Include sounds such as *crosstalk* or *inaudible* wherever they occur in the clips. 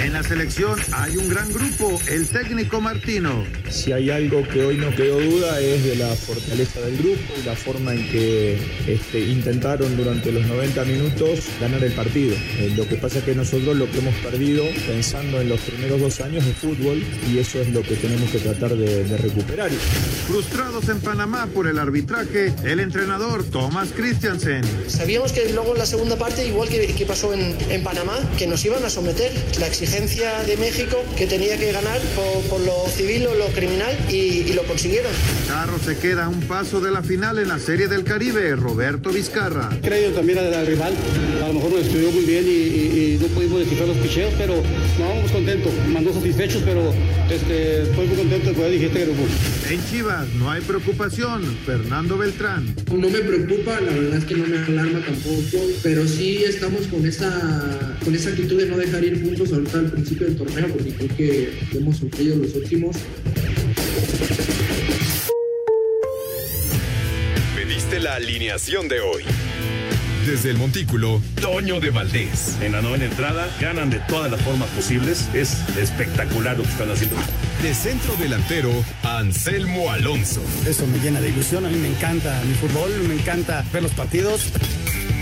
En la selección hay un gran grupo, el técnico Martino. Si hay algo que hoy no quedó duda es de la fortaleza del grupo y la forma en que este, intentaron durante los 90 minutos ganar el partido. Eh, lo que pasa es que nosotros lo que hemos perdido pensando en los primeros dos años de fútbol y eso es lo que tenemos que tratar de, de recuperar. Frustrados en Panamá por el arbitraje, el entrenador Thomas Christiansen. Sabíamos que luego en la segunda parte, igual que, que pasó en, en Panamá, que nos iban a someter. La exigencia de México que tenía que ganar por, por lo civil o lo criminal y, y, lo consiguieron. Carro se queda a un paso de la final en la Serie del Caribe, Roberto Vizcarra. Creo también al, al rival, a lo mejor nos estudió muy bien y, y, y no pudimos descifrar los picheos, pero no, vamos contentos, mandó satisfechos, pero este, estoy muy contento de poder dirigir este grupo. En Chivas no hay preocupación, Fernando Beltrán. No me preocupa, la verdad es que no me alarma tampoco, pero sí estamos con esa, con esa actitud de no dejar ir puntos ahorita al principio del torneo porque creo que hemos sufrido los últimos. Pediste la alineación de hoy. Desde el Montículo, Toño de Valdés. En la novena entrada ganan de todas las formas posibles. Es espectacular lo que están haciendo. De centro delantero, Anselmo Alonso. Eso me llena de ilusión. A mí me encanta mi fútbol, me encanta ver los partidos.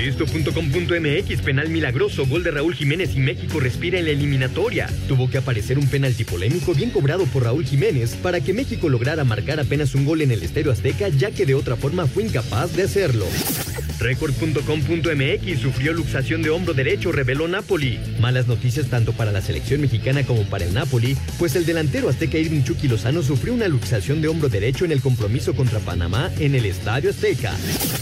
Esto.com.mx, penal milagroso, gol de Raúl Jiménez y México respira en la eliminatoria. Tuvo que aparecer un penalti polémico bien cobrado por Raúl Jiménez para que México lograra marcar apenas un gol en el Estadio Azteca, ya que de otra forma fue incapaz de hacerlo. Record.com.mx sufrió luxación de hombro derecho, reveló Napoli. Malas noticias tanto para la selección mexicana como para el Napoli, pues el delantero azteca Irving Chucky Lozano sufrió una luxación de hombro derecho en el compromiso contra Panamá en el Estadio Azteca.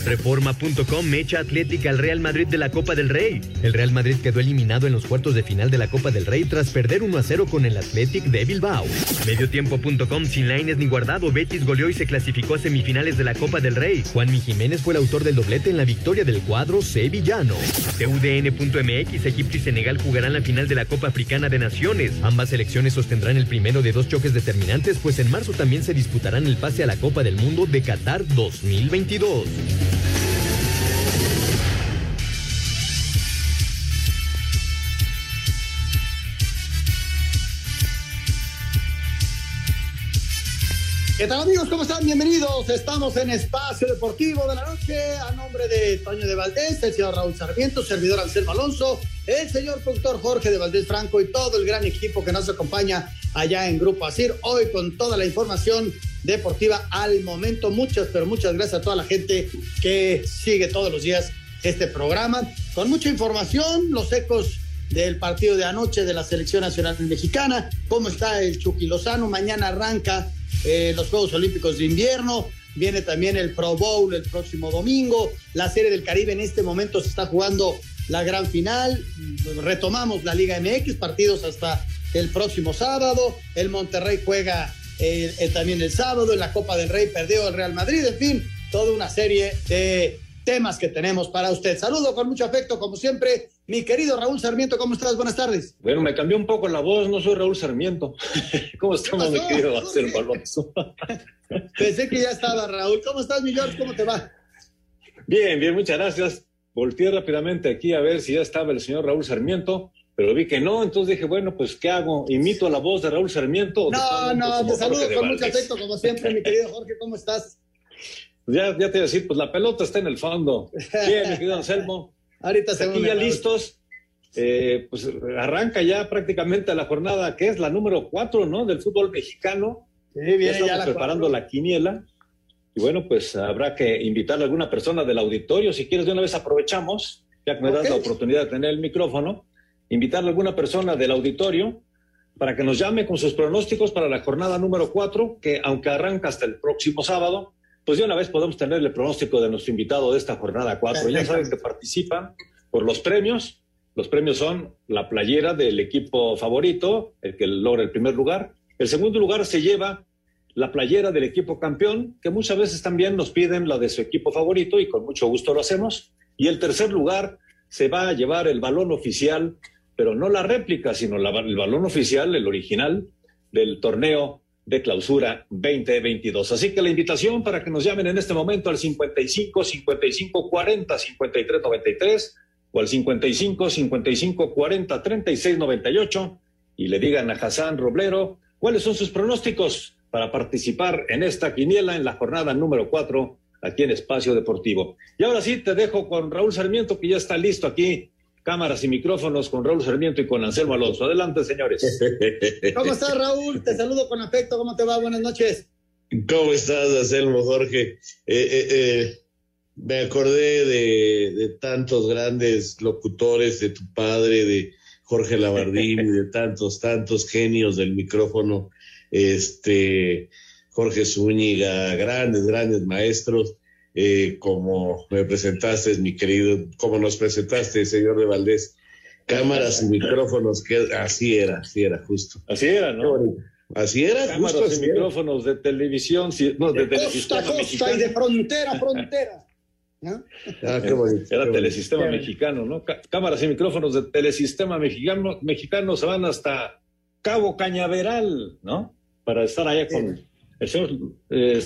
Reforma.com mecha atlética al Real Madrid de la Copa del Rey. El Real Madrid quedó eliminado en los cuartos de final de la Copa del Rey tras perder 1 a 0 con el Athletic de Bilbao. Mediotiempo.com sin Laines ni guardado, Betis goleó y se clasificó a semifinales de la Copa del Rey. Juanmi Jiménez fue el autor del doblete en la victoria del cuadro sevillano. TUDN.mx, Egipto y Senegal jugarán la final de la Copa Africana de Naciones. Ambas selecciones sostendrán el primero de dos choques determinantes, pues en marzo también se disputarán el pase a la Copa del Mundo de Qatar 2022. ¿Qué tal amigos? ¿Cómo están? Bienvenidos. Estamos en Espacio Deportivo de la Noche a nombre de Toño de Valdés, el señor Raúl Sarmiento, servidor Anselmo Alonso, el señor productor Jorge de Valdés Franco y todo el gran equipo que nos acompaña allá en Grupo Asir. Hoy con toda la información deportiva al momento. Muchas, pero muchas gracias a toda la gente que sigue todos los días este programa. Con mucha información, los ecos del partido de anoche de la Selección Nacional Mexicana, cómo está el Chucky Lozano, mañana arranca eh, los Juegos Olímpicos de Invierno, viene también el Pro Bowl el próximo domingo, la Serie del Caribe en este momento se está jugando la gran final, retomamos la Liga MX, partidos hasta el próximo sábado, el Monterrey juega eh, eh, también el sábado, en la Copa del Rey perdió el Real Madrid, en fin, toda una serie de temas que tenemos para usted. Saludo con mucho afecto, como siempre, mi querido Raúl Sarmiento, ¿cómo estás? Buenas tardes. Bueno, me cambió un poco la voz, no soy Raúl Sarmiento. *laughs* ¿Cómo estamos, mi querido Anselmo Alonso? *laughs* Pensé que ya estaba Raúl. ¿Cómo estás, mi George? ¿Cómo te va? Bien, bien, muchas gracias. Volteé rápidamente aquí a ver si ya estaba el señor Raúl Sarmiento, pero vi que no, entonces dije, bueno, pues, ¿qué hago? ¿Imito la voz de Raúl Sarmiento? No, no, te saludo con mucho afecto, como siempre, mi querido Jorge, ¿cómo estás? *laughs* Ya, ya te voy a decir, pues la pelota está en el fondo. Bien, mi querido Anselmo. Ahorita se Aquí ya listos. Eh, pues arranca ya prácticamente la jornada que es la número cuatro, ¿no? Del fútbol mexicano. Sí, viene ya estamos ya la preparando cuatro. la quiniela. Y bueno, pues habrá que invitar a alguna persona del auditorio. Si quieres, de una vez aprovechamos, ya que me das la oportunidad de tener el micrófono, invitar a alguna persona del auditorio para que nos llame con sus pronósticos para la jornada número cuatro, que aunque arranca hasta el próximo sábado, pues de una vez podemos tener el pronóstico de nuestro invitado de esta jornada cuatro. Ya saben que participan por los premios. Los premios son la playera del equipo favorito, el que logra el primer lugar. El segundo lugar se lleva la playera del equipo campeón, que muchas veces también nos piden la de su equipo favorito y con mucho gusto lo hacemos. Y el tercer lugar se va a llevar el balón oficial pero no la réplica, sino el balón oficial, el original del torneo de clausura 2022. Así que la invitación para que nos llamen en este momento al 55 55 40 53 93 o al 55 55 40 36 98 y le digan a Hassan Roblero cuáles son sus pronósticos para participar en esta quiniela en la jornada número 4 aquí en Espacio Deportivo. Y ahora sí te dejo con Raúl Sarmiento que ya está listo aquí cámaras y micrófonos con Raúl Sarmiento y con Anselmo Alonso. Adelante, señores. *laughs* ¿Cómo estás, Raúl? Te saludo con afecto. ¿Cómo te va? Buenas noches. ¿Cómo estás, Anselmo, Jorge? Eh, eh, eh, me acordé de, tantos grandes locutores, de tu padre, de Jorge Labardín, y de tantos, tantos genios del micrófono, este, Jorge Zúñiga, grandes, grandes maestros. Eh, como me presentaste, mi querido, como nos presentaste, señor de Valdés, cámaras y micrófonos, que así era, así era, justo. Así era, ¿no? Así era. Cámaras y micrófonos de televisión, no, de, costa costa y de frontera a frontera. *laughs* Ah, qué bonito, Era telesistema mexicano, ¿no? Cámaras y micrófonos de telesistema mexicano, mexicano se van hasta Cabo Cañaveral, ¿no? Para estar allá con el señor eh,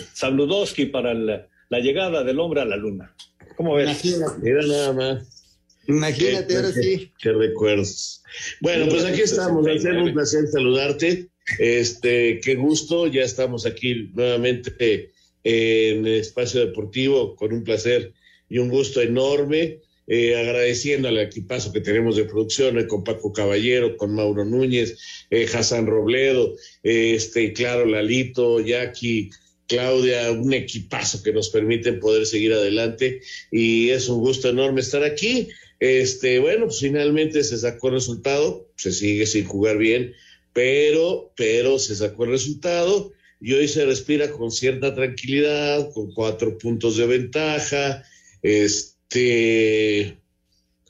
para el la llegada del hombre a la luna. ¿Cómo ves? Imagínate. Era nada más. Imagínate, ahora sí. Qué recuerdos. Bueno, pues aquí estamos. Es un placer saludarte. Este, qué gusto. Ya estamos aquí nuevamente en el espacio deportivo con un placer y un gusto enorme. Eh, agradeciendo al equipazo que tenemos de producción, eh, con Paco Caballero, con Mauro Núñez, eh, Hassan Robledo, este, claro, Lalito, Jackie, Claudia, un equipazo que nos permiten poder seguir adelante y es un gusto enorme estar aquí. Este, bueno, pues finalmente se sacó el resultado, se sigue sin jugar bien, pero, pero se sacó el resultado y hoy se respira con cierta tranquilidad, con cuatro puntos de ventaja. Este,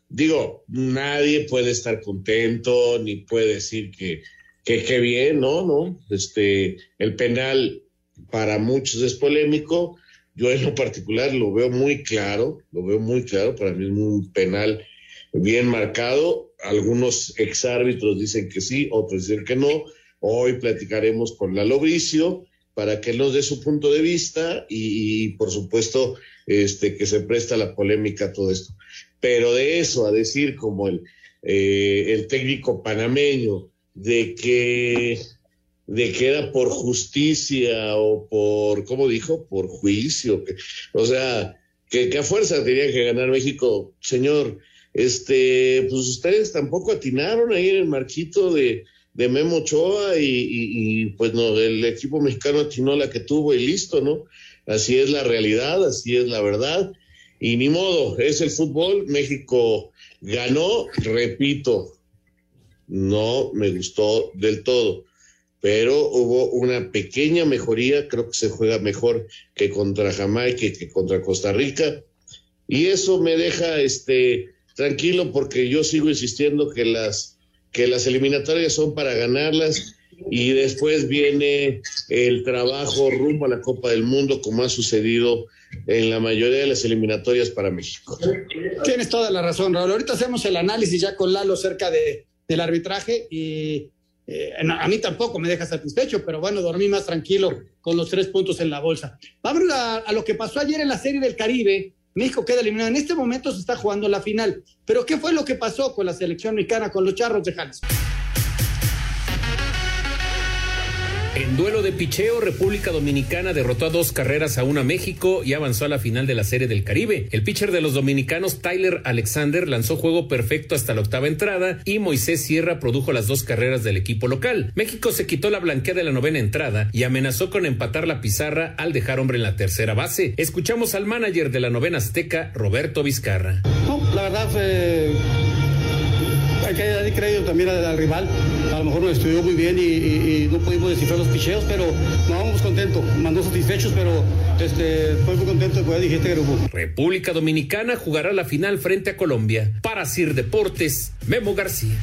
digo, nadie puede estar contento ni puede decir que, que, que bien, no, no. Este, el penal para muchos es polémico. Yo en lo particular lo veo muy claro, lo veo muy claro, para mí es un penal bien marcado. Algunos exárbitros dicen que sí, otros dicen que no. Hoy platicaremos con Lalo Bricio para que nos dé su punto de vista y, por supuesto este, que se presta la polémica todo esto. Pero de eso a decir como el, eh, el técnico panameño de que de que era por justicia o por, ¿cómo dijo? Por juicio. o sea, que, a fuerza tenía que ganar México. Señor, este, pues ustedes tampoco atinaron ahí en el marquito de, de Memo Ochoa y, pues no, el equipo mexicano atinó la que tuvo y listo, ¿no? Así es la realidad, así es la verdad. Y ni modo, es el fútbol. México ganó, repito, no me gustó del todo pero hubo una pequeña mejoría, creo que se juega mejor que contra Jamaica y que contra Costa Rica, y eso me deja este tranquilo porque yo sigo insistiendo que las que las eliminatorias son para ganarlas y después viene el trabajo rumbo a la Copa del Mundo como ha sucedido en la mayoría de las eliminatorias para México. Tienes toda la razón, Raúl. Ahorita hacemos el análisis ya con Lalo cerca de, del arbitraje y eh, a mí tampoco me deja satisfecho, pero bueno, dormí más tranquilo con los tres puntos en la bolsa. Vamos a, a lo que pasó ayer en la Serie del Caribe. México queda eliminado. En este momento se está jugando la final. Pero ¿qué fue lo que pasó con la selección mexicana, con los charros de Jalisco? En duelo de picheo, República Dominicana derrotó a dos carreras a una México y avanzó a la final de la Serie del Caribe. El pitcher de los dominicanos, Tyler Alexander, lanzó juego perfecto hasta la octava entrada y Moisés Sierra produjo las dos carreras del equipo local. México se quitó la blanquea de la novena entrada y amenazó con empatar la pizarra al dejar hombre en la tercera base. Escuchamos al manager de la novena azteca, Roberto Vizcarra. la verdad fue hay que darle crédito también al, rival. A lo mejor nos estudió muy bien y, no pudimos descifrar los picheos, pero nos vamos contentos. Mandó satisfechos, pero este, estoy muy contento de poder dirigir este grupo. República Dominicana jugará la final frente a Colombia. Para Sir Deportes, Memo García.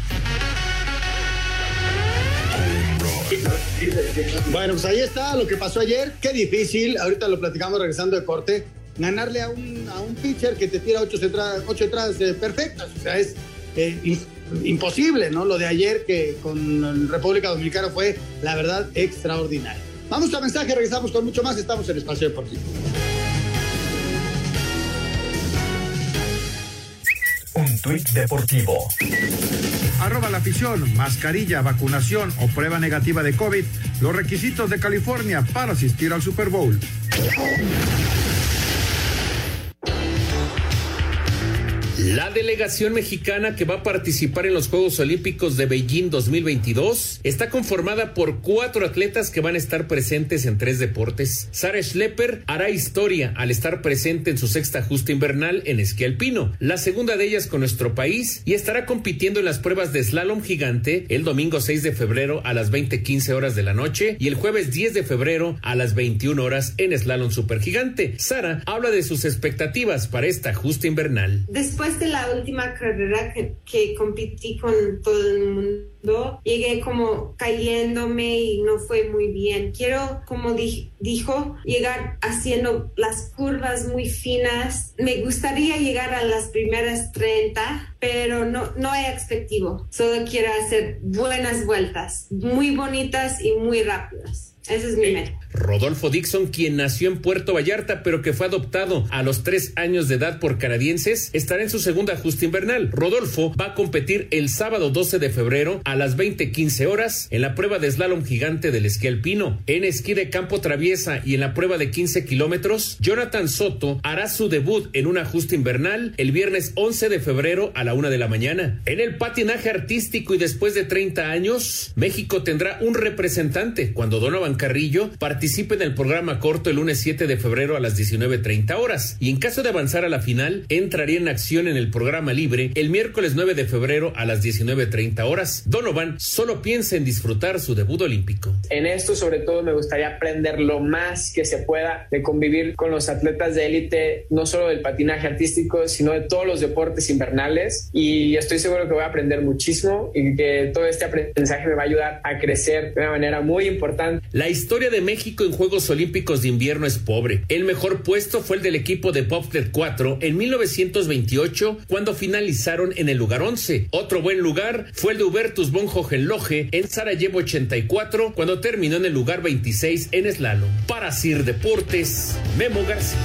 Bueno, pues ahí está lo que pasó ayer. Qué difícil. Ahorita lo platicamos regresando de corte. Ganarle a un, a un pitcher que te tira ocho, ocho entradas eh, perfectas. O sea, es eh, imposible, ¿no? Lo de ayer que con República Dominicana fue, la verdad, extraordinario. Vamos a mensaje, regresamos con mucho más. Estamos en Espacio Deportivo. Un tuit deportivo. Arroba la afición, mascarilla, vacunación o prueba negativa de COVID. Los requisitos de California para asistir al Super Bowl. La delegación mexicana que va a participar en los Juegos Olímpicos de Beijing 2022 está conformada por cuatro atletas que van a estar presentes en tres deportes. Sara Schlepper hará historia al estar presente en su sexta justa invernal en esquí alpino, la segunda de ellas con nuestro país, y estará compitiendo en las pruebas de slalom gigante el domingo 6 de febrero a las 20:15 horas de la noche y el jueves 10 de febrero a las 21 horas en slalom supergigante. Sara habla de sus expectativas para esta justa invernal. Después de la última carrera que, competí con todo el mundo, llegué como cayéndome y no fue muy bien. Quiero, como dijo, llegar haciendo las curvas muy finas. Me gustaría llegar a las primeras 30, pero no, no hay expectativo. Solo quiero hacer buenas vueltas, muy bonitas y muy rápidas. Ese es mi meta. Rodolfo Dixon, quien nació en Puerto Vallarta pero que fue adoptado a los tres años de edad por canadienses, estará en su segunda justa invernal. Rodolfo va a competir el sábado 12 de febrero a las 20:15 horas en la prueba de slalom gigante del esquí alpino. En esquí de campo traviesa y en la prueba de 15 kilómetros, Jonathan Soto hará su debut en una justa invernal el viernes 11 de febrero a la una de la mañana. En el patinaje artístico y después de 30 años, México tendrá un representante cuando Donovan Carrillo participe en el programa corto el lunes 7 de febrero a las 19.30 horas y en caso de avanzar a la final entraría en acción en el programa libre el miércoles 9 de febrero a las 19.30 horas. Donovan solo piensa en disfrutar su debut olímpico. En esto sobre todo me gustaría aprender lo más que se pueda de convivir con los atletas de élite, no solo del patinaje artístico, sino de todos los deportes invernales y estoy seguro que voy a aprender muchísimo y que todo este aprendizaje me va a ayudar a crecer de una manera muy importante. La historia de México en Juegos Olímpicos de Invierno es pobre. El mejor puesto fue el del equipo de Bobsled 4 en 1928 cuando finalizaron en el lugar 11. Otro buen lugar fue el de Hubertus von Hohenlohe en Sarajevo 84 cuando terminó en el lugar 26 en slalom. Para Sir Deportes, Memo García.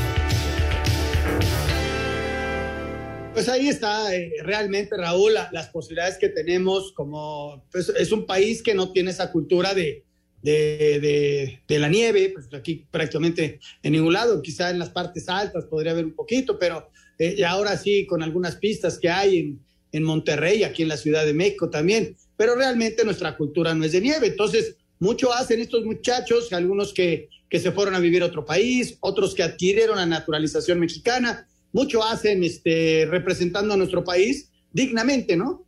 Pues ahí está eh, realmente, Raúl, las posibilidades que tenemos como pues, es un país que no tiene esa cultura de, de, de, la nieve, pues aquí prácticamente en ningún lado, quizá en las partes altas podría haber un poquito, pero eh, ahora sí con algunas pistas que hay en, en Monterrey, aquí en la Ciudad de México también, pero realmente nuestra cultura no es de nieve, entonces mucho hacen estos muchachos, algunos que, que se fueron a vivir a otro país, otros que adquirieron la naturalización mexicana, mucho hacen este, representando a nuestro país dignamente, ¿no?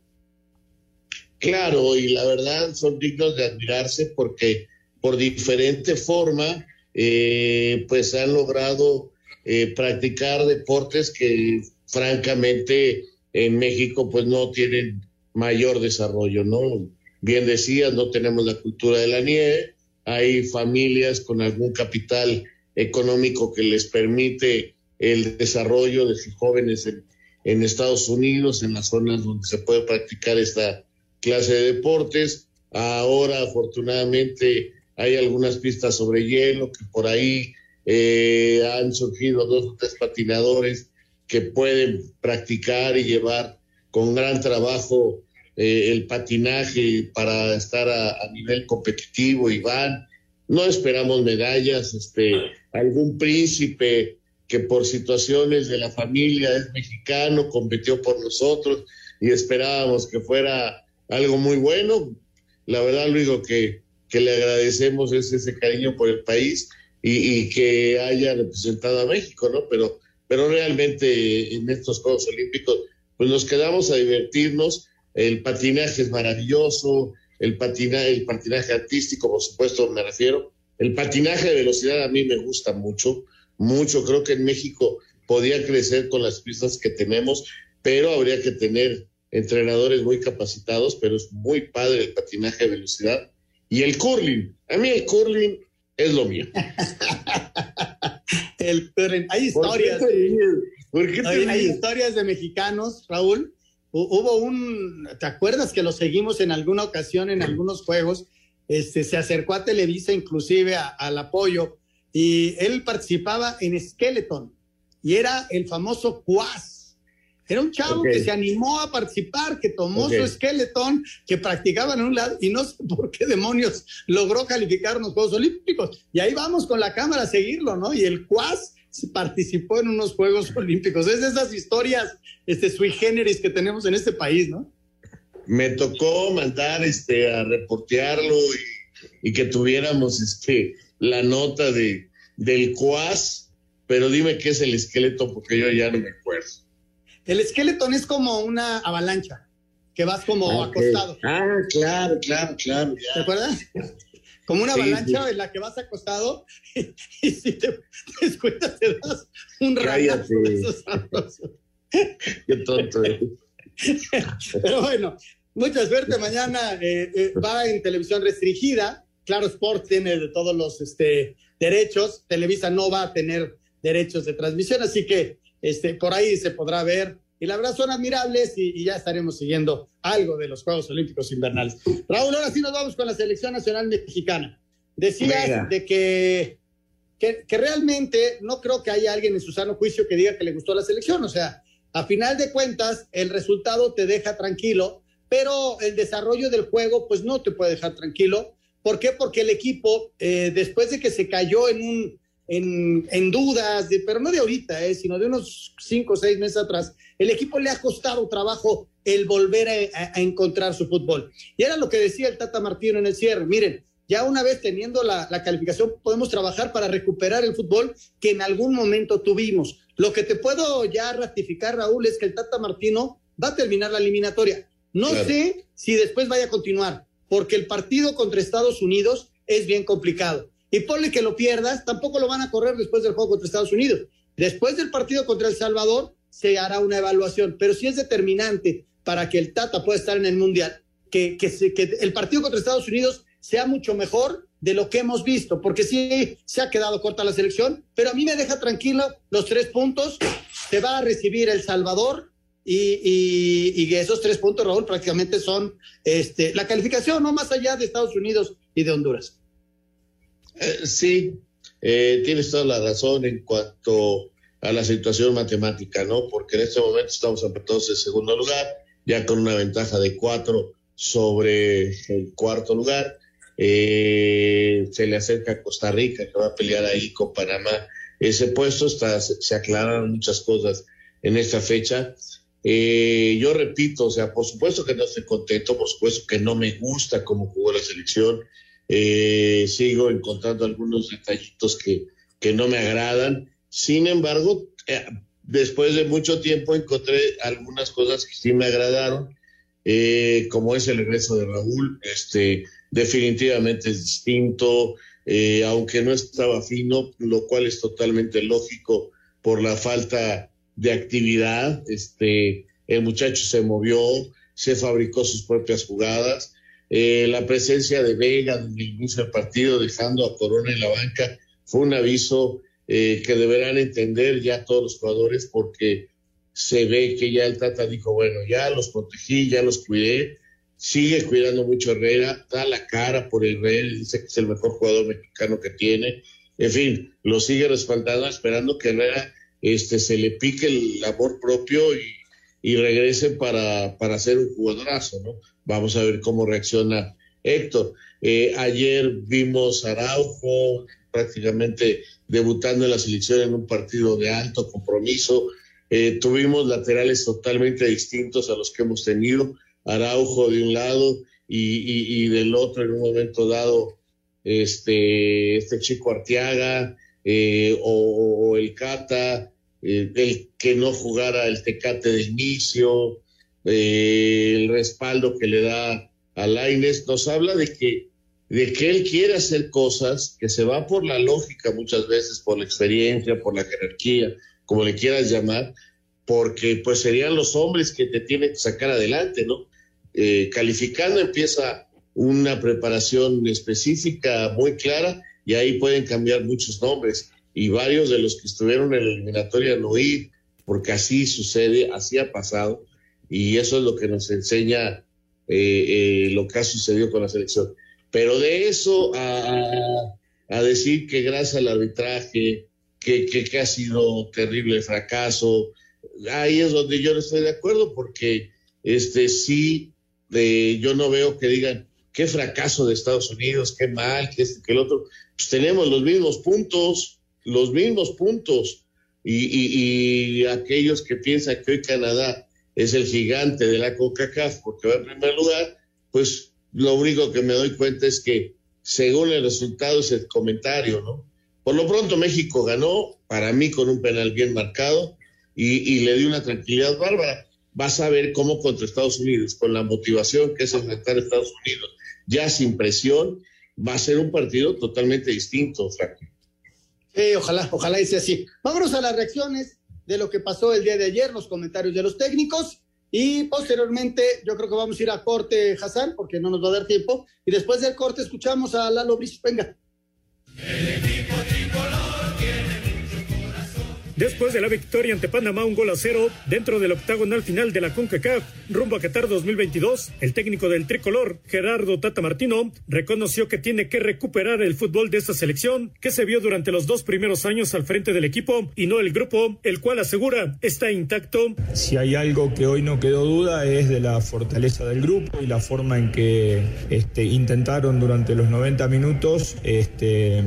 Claro, y la verdad son dignos de admirarse porque por diferente forma, eh, pues han logrado eh, practicar deportes que francamente en México pues no tienen mayor desarrollo, ¿no? Bien decías, no tenemos la cultura de la nieve, hay familias con algún capital económico que les permite el desarrollo de sus jóvenes en, en Estados Unidos, en las zonas donde se puede practicar esta clase de deportes. Ahora, afortunadamente, hay algunas pistas sobre hielo que por ahí eh, han surgido dos o tres patinadores que pueden practicar y llevar con gran trabajo eh, el patinaje para estar a, nivel competitivo y van no esperamos medallas, este, algún príncipe que por situaciones de la familia es mexicano, compitió por nosotros y esperábamos que fuera algo muy bueno. La verdad, lo que, que le agradecemos es ese cariño por el país y, que haya representado a México, ¿no? Pero, pero realmente en estos Juegos Olímpicos, pues nos quedamos a divertirnos. El patinaje es maravilloso, el patinaje, el patinaje artístico, por supuesto, me refiero. El patinaje de velocidad a mí me gusta mucho, mucho. Creo que en México podía crecer con las pistas que tenemos, pero habría que tener entrenadores muy capacitados, pero es muy padre el patinaje de velocidad. Y el curling, a mí el curling es lo mío. *laughs* el curling, hay historias. hay, historias de mexicanos, Raúl. Hubo un, ¿te acuerdas que lo seguimos en alguna ocasión en algunos juegos? Este, se acercó a Televisa inclusive al apoyo y él participaba en Skeleton y era el famoso Quas era un chavo que se animó a participar, que tomó su esqueletón, que practicaba en un lado y no sé *laughs* por qué demonios logró calificar los Juegos Olímpicos. Y ahí vamos con la cámara a seguirlo, ¿no? Y el Cuas participó en unos Juegos *laughs* Olímpicos. Es de esas historias este, sui generis que tenemos en este país, ¿no? Me tocó mandar este, a reportearlo y, y que tuviéramos este, la nota de, del Cuas, pero dime qué es el esqueleto porque yo ya no me acuerdo. El esqueleto es como una avalancha, que vas como acostado. Ah, claro, claro, claro. ¿Te acuerdas? Como una avalancha en la que vas acostado *laughs* y, si te descuidas te das un rayo. Qué tonto. Eh. Pero bueno, mucha suerte. Mañana eh, eh, va en televisión restringida. Claro, Sport tiene de todos los este, derechos. Televisa no va a tener derechos de transmisión, así que este, por ahí se podrá ver. Y la verdad son admirables y, ya estaremos siguiendo algo de los Juegos Olímpicos Invernales. Raúl, ahora sí nos vamos con la selección nacional mexicana. Decías de que, que, que, realmente no creo que haya alguien en su sano juicio que diga que le gustó la selección. O sea, a final de cuentas, el resultado te deja tranquilo, pero el desarrollo del juego, pues no te puede dejar tranquilo. ¿Por qué? Porque el equipo, eh, después de que se cayó en un en, dudas, pero no de ahorita, eh, sino de unos cinco o seis meses atrás, el equipo le ha costado trabajo el volver a, encontrar su fútbol. Y era lo que decía el Tata Martino en el cierre. Miren, ya una vez teniendo la, la, calificación, podemos trabajar para recuperar el fútbol que en algún momento tuvimos. Lo que te puedo ya ratificar, Raúl, es que el Tata Martino va a terminar la eliminatoria. No sé si después vaya a continuar, porque el partido contra Estados Unidos es bien complicado y ponle que lo pierdas, tampoco lo van a correr después del juego contra Estados Unidos. Después del partido contra El Salvador se hará una evaluación, pero si es determinante para que el Tata pueda estar en el Mundial, que, el partido contra Estados Unidos sea mucho mejor de lo que hemos visto, porque sí se ha quedado corta la selección, pero a mí me deja tranquilo los tres puntos, se va a recibir El Salvador y esos tres puntos, Raúl, prácticamente son este, la calificación, no más allá de Estados Unidos y de Honduras. Eh, sí, eh, tienes toda la razón en cuanto a la situación matemática, ¿no? Porque en este momento estamos apretados en segundo lugar, ya con una ventaja de cuatro sobre el cuarto lugar. Eh, se le acerca a Costa Rica, que va a pelear ahí con Panamá. Ese puesto está, se, aclararon muchas cosas en esta fecha. yo repito, o sea, por supuesto que no estoy contento, por supuesto que no me gusta cómo jugó la selección, eh, sigo encontrando algunos detallitos que, que no me agradan. Sin embargo, eh, después de mucho tiempo encontré algunas cosas que sí me agradaron, eh, como es el regreso de Raúl, este, definitivamente es distinto, aunque no estaba fino, lo cual es totalmente lógico por la falta de actividad. Este, el muchacho se movió, se fabricó sus propias jugadas eh, la presencia de Vega desde el inicio del partido, dejando a Corona en la banca, fue un aviso eh, que deberán entender ya todos los jugadores porque se ve que ya el Tata dijo, bueno, ya los protegí, ya los cuidé, sigue cuidando mucho Herrera, da la cara por Herrera, dice que es el mejor jugador mexicano que tiene, en fin, lo sigue respaldando, esperando que Herrera este, se le pique el amor propio y, y regrese para, para ser un jugadorazo, ¿no? Vamos a ver cómo reacciona Héctor. Eh, ayer vimos a Araujo prácticamente debutando en la selección en un partido de alto compromiso. Eh, tuvimos laterales totalmente distintos a los que hemos tenido. Araujo de un lado y, del otro en un momento dado este, este chico Arteaga eh, o, el Cata, el que no jugara el Tecate de inicio, el respaldo que le da a Laines, nos habla de que de que él quiere hacer cosas, que se va por la lógica muchas veces, por la experiencia, por la jerarquía, como le quieras llamar, porque pues serían los hombres que te tienen que sacar adelante, ¿no? Eh, calificando empieza una preparación específica muy clara y ahí pueden cambiar muchos nombres y varios de los que estuvieron en la eliminatoria no ir, porque así sucede, así ha pasado y eso es lo que nos enseña eh, eh, lo que ha sucedido con la selección. Pero de eso a, decir que gracias al arbitraje, que, que, ha sido terrible fracaso, ahí es donde yo no estoy de acuerdo, porque este sí, de, yo no veo que digan qué fracaso de Estados Unidos, qué mal, que este, que el otro. Pues tenemos los mismos puntos, los mismos puntos. Y, y, aquellos que piensan que hoy Canadá es el gigante de la CONCACAF porque va en primer lugar, pues lo único que me doy cuenta es que según el resultado es el comentario, ¿no? Por lo pronto México ganó, para mí con un penal bien marcado y, le dio una tranquilidad bárbara. Vas a ver cómo contra Estados Unidos, con la motivación que es enfrentar a Estados Unidos, ya sin presión, va a ser un partido totalmente distinto, Frank. Sí, ojalá, ojalá sea así. Vámonos a las reacciones de lo que pasó el día de ayer, los comentarios de los técnicos. Y posteriormente, yo creo que vamos a ir a corte, Hassan, porque no nos va a dar tiempo. Y después del corte, escuchamos a Lalo Brice. Venga. Después de la victoria ante Panamá un gol a cero dentro del octagonal final de la CONCACAF rumbo a Qatar 2022, el técnico del tricolor, Gerardo Tata Martino, reconoció que tiene que recuperar el fútbol de esta selección que se vio durante los dos primeros años al frente del equipo y no el grupo, el cual asegura está intacto. Si hay algo que hoy no quedó duda es de la fortaleza del grupo y la forma en que este, intentaron durante los 90 minutos este,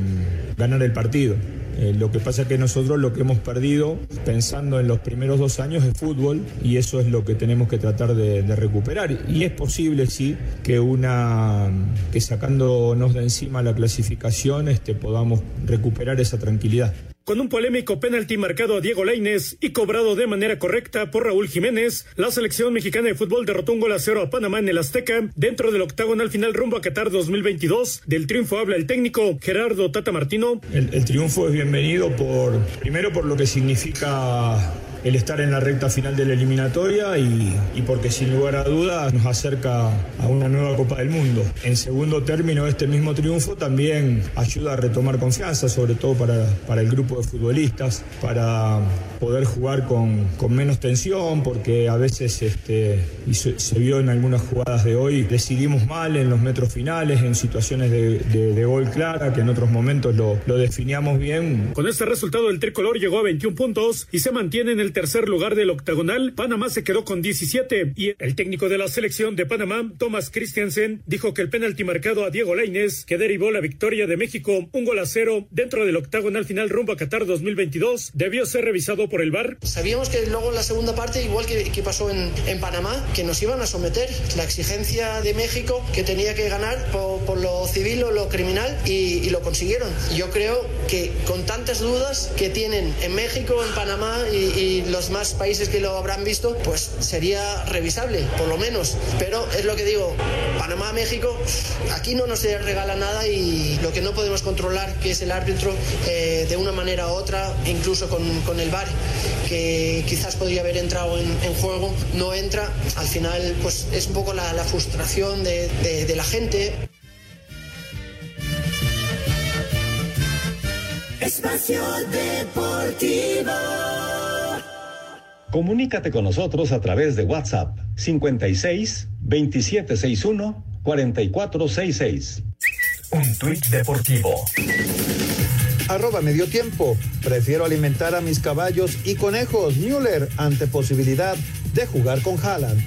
ganar el partido. Eh, lo que pasa es que nosotros lo que hemos perdido pensando en los primeros dos años es fútbol y eso es lo que tenemos que tratar de, recuperar. Y es posible, sí, que una que sacándonos de encima la clasificación este, podamos recuperar esa tranquilidad. Con un polémico penalti marcado a Diego Lainez y cobrado de manera correcta por Raúl Jiménez, la selección mexicana de fútbol derrotó un gol a cero a Panamá en el Azteca dentro del octagonal final rumbo a Qatar 2022. Del triunfo habla el técnico Gerardo Tata Martino. El, triunfo es bienvenido por, primero por lo que significa el estar en la recta final de la eliminatoria y, porque sin lugar a dudas nos acerca a una nueva Copa del Mundo. En segundo término, este mismo triunfo también ayuda a retomar confianza, sobre todo para, para el grupo de futbolistas, para poder jugar con, con menos tensión, porque a veces este, se, vio en algunas jugadas de hoy, decidimos mal en los metros finales, en situaciones de, de, gol clara, que en otros momentos lo, lo definíamos bien. Con este resultado, el tricolor llegó a 21 puntos y se mantiene en el tercer lugar del octagonal. Panamá se quedó con 17 y el técnico de la selección de Panamá, Thomas Christiansen, dijo que el penalti marcado a Diego Lainez, que derivó la victoria de México, un gol a cero dentro del octagonal final rumbo a Qatar 2022, debió ser revisado por el VAR. Sabíamos que luego en la segunda parte, igual que, que pasó en, en, Panamá, que nos iban a someter la exigencia de México que tenía que ganar por, por lo civil o lo criminal y, y, lo consiguieron. Yo creo que con tantas dudas que tienen en México, en Panamá y, y los más países que lo habrán visto, pues sería revisable, por lo menos. Pero es lo que digo, Panamá, México, aquí no nos regala nada y lo que no podemos controlar, que es el árbitro, eh, de una manera u otra, incluso con, con, el VAR, que quizás podría haber entrado en, en, juego, no entra. Al final, pues es un poco la, la frustración de, de, de la gente. Espacio Deportivo. Comunícate con nosotros a través de WhatsApp 56 2761 4466. Un tuit deportivo. Arroba medio tiempo. Prefiero alimentar a mis caballos y conejos. Müller ante posibilidad de jugar con Haaland.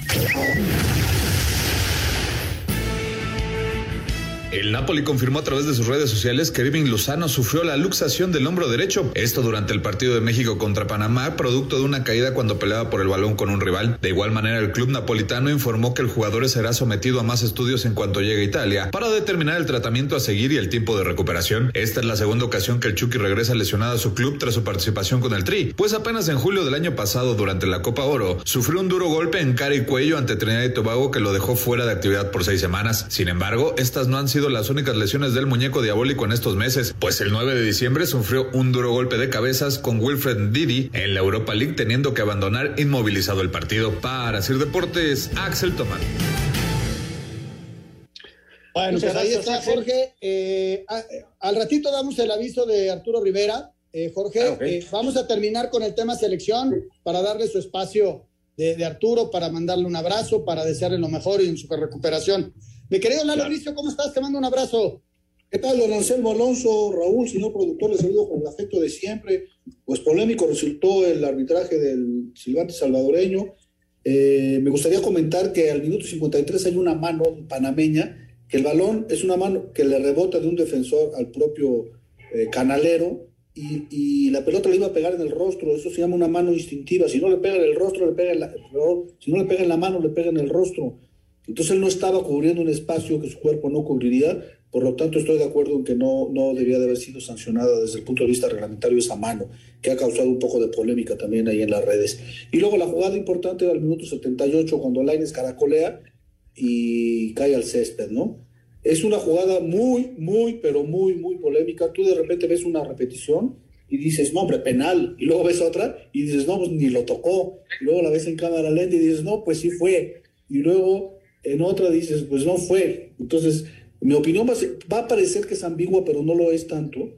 El Napoli confirmó a través de sus redes sociales que Irving Lozano sufrió la luxación del hombro derecho, esto durante el partido de México contra Panamá, producto de una caída cuando peleaba por el balón con un rival. De igual manera, el club napolitano informó que el jugador será sometido a más estudios en cuanto llegue a Italia para determinar el tratamiento a seguir y el tiempo de recuperación. Esta es la segunda ocasión que el Chucky regresa lesionado a su club tras su participación con el Tri, pues apenas en julio del año pasado durante la Copa Oro sufrió un duro golpe en cara y cuello ante Trinidad y Tobago que lo dejó fuera de actividad por seis semanas. Sin embargo, estas no han sido las únicas lesiones del muñeco diabólico en estos meses, pues el 9 de diciembre sufrió un duro golpe de cabezas con Wilfred Didi en la Europa League teniendo que abandonar inmovilizado el partido. Para Sir Deportes, Axel Tomán. Bueno, pues ahí está Jorge. Eh, al ratito damos el aviso de Arturo Rivera. Eh, Jorge, ah, eh, vamos a terminar con el tema selección para darle su espacio de, Arturo, para mandarle un abrazo, para desearle lo mejor y en su recuperación. Mi querido Lalo Bricio, ¿cómo estás? Te mando un abrazo. ¿Qué tal, don Anselmo Alonso? Raúl, señor productor, le saludo con el afecto de siempre. Pues polémico resultó el arbitraje del silbante salvadoreño. me gustaría comentar que al minuto 53 hay una mano panameña que el balón es una mano que le rebota de un defensor al propio eh, canalero y, la pelota le iba a pegar en el rostro, eso se llama una mano instintiva, si no le pega en el rostro, le pega en la, si no le pega en la mano, le pega en el rostro. Entonces él no estaba cubriendo un espacio que su cuerpo no cubriría, por lo tanto estoy de acuerdo en que no, no debía de haber sido sancionada desde el punto de vista reglamentario esa mano, que ha causado un poco de polémica también ahí en las redes. Y luego la jugada importante al minuto 78, cuando Laines caracolea, y cae al césped, ¿no? Es una jugada muy, muy, pero muy, muy polémica. Tú de repente ves una repetición y dices, no, hombre, penal. Y luego ves otra y dices, no, pues ni lo tocó. Y luego la ves en cámara lenta y dices, no, pues sí fue. Y luego en otra dices, pues no fue. Entonces, mi opinión va a, parecer que es ambigua, pero no lo es tanto.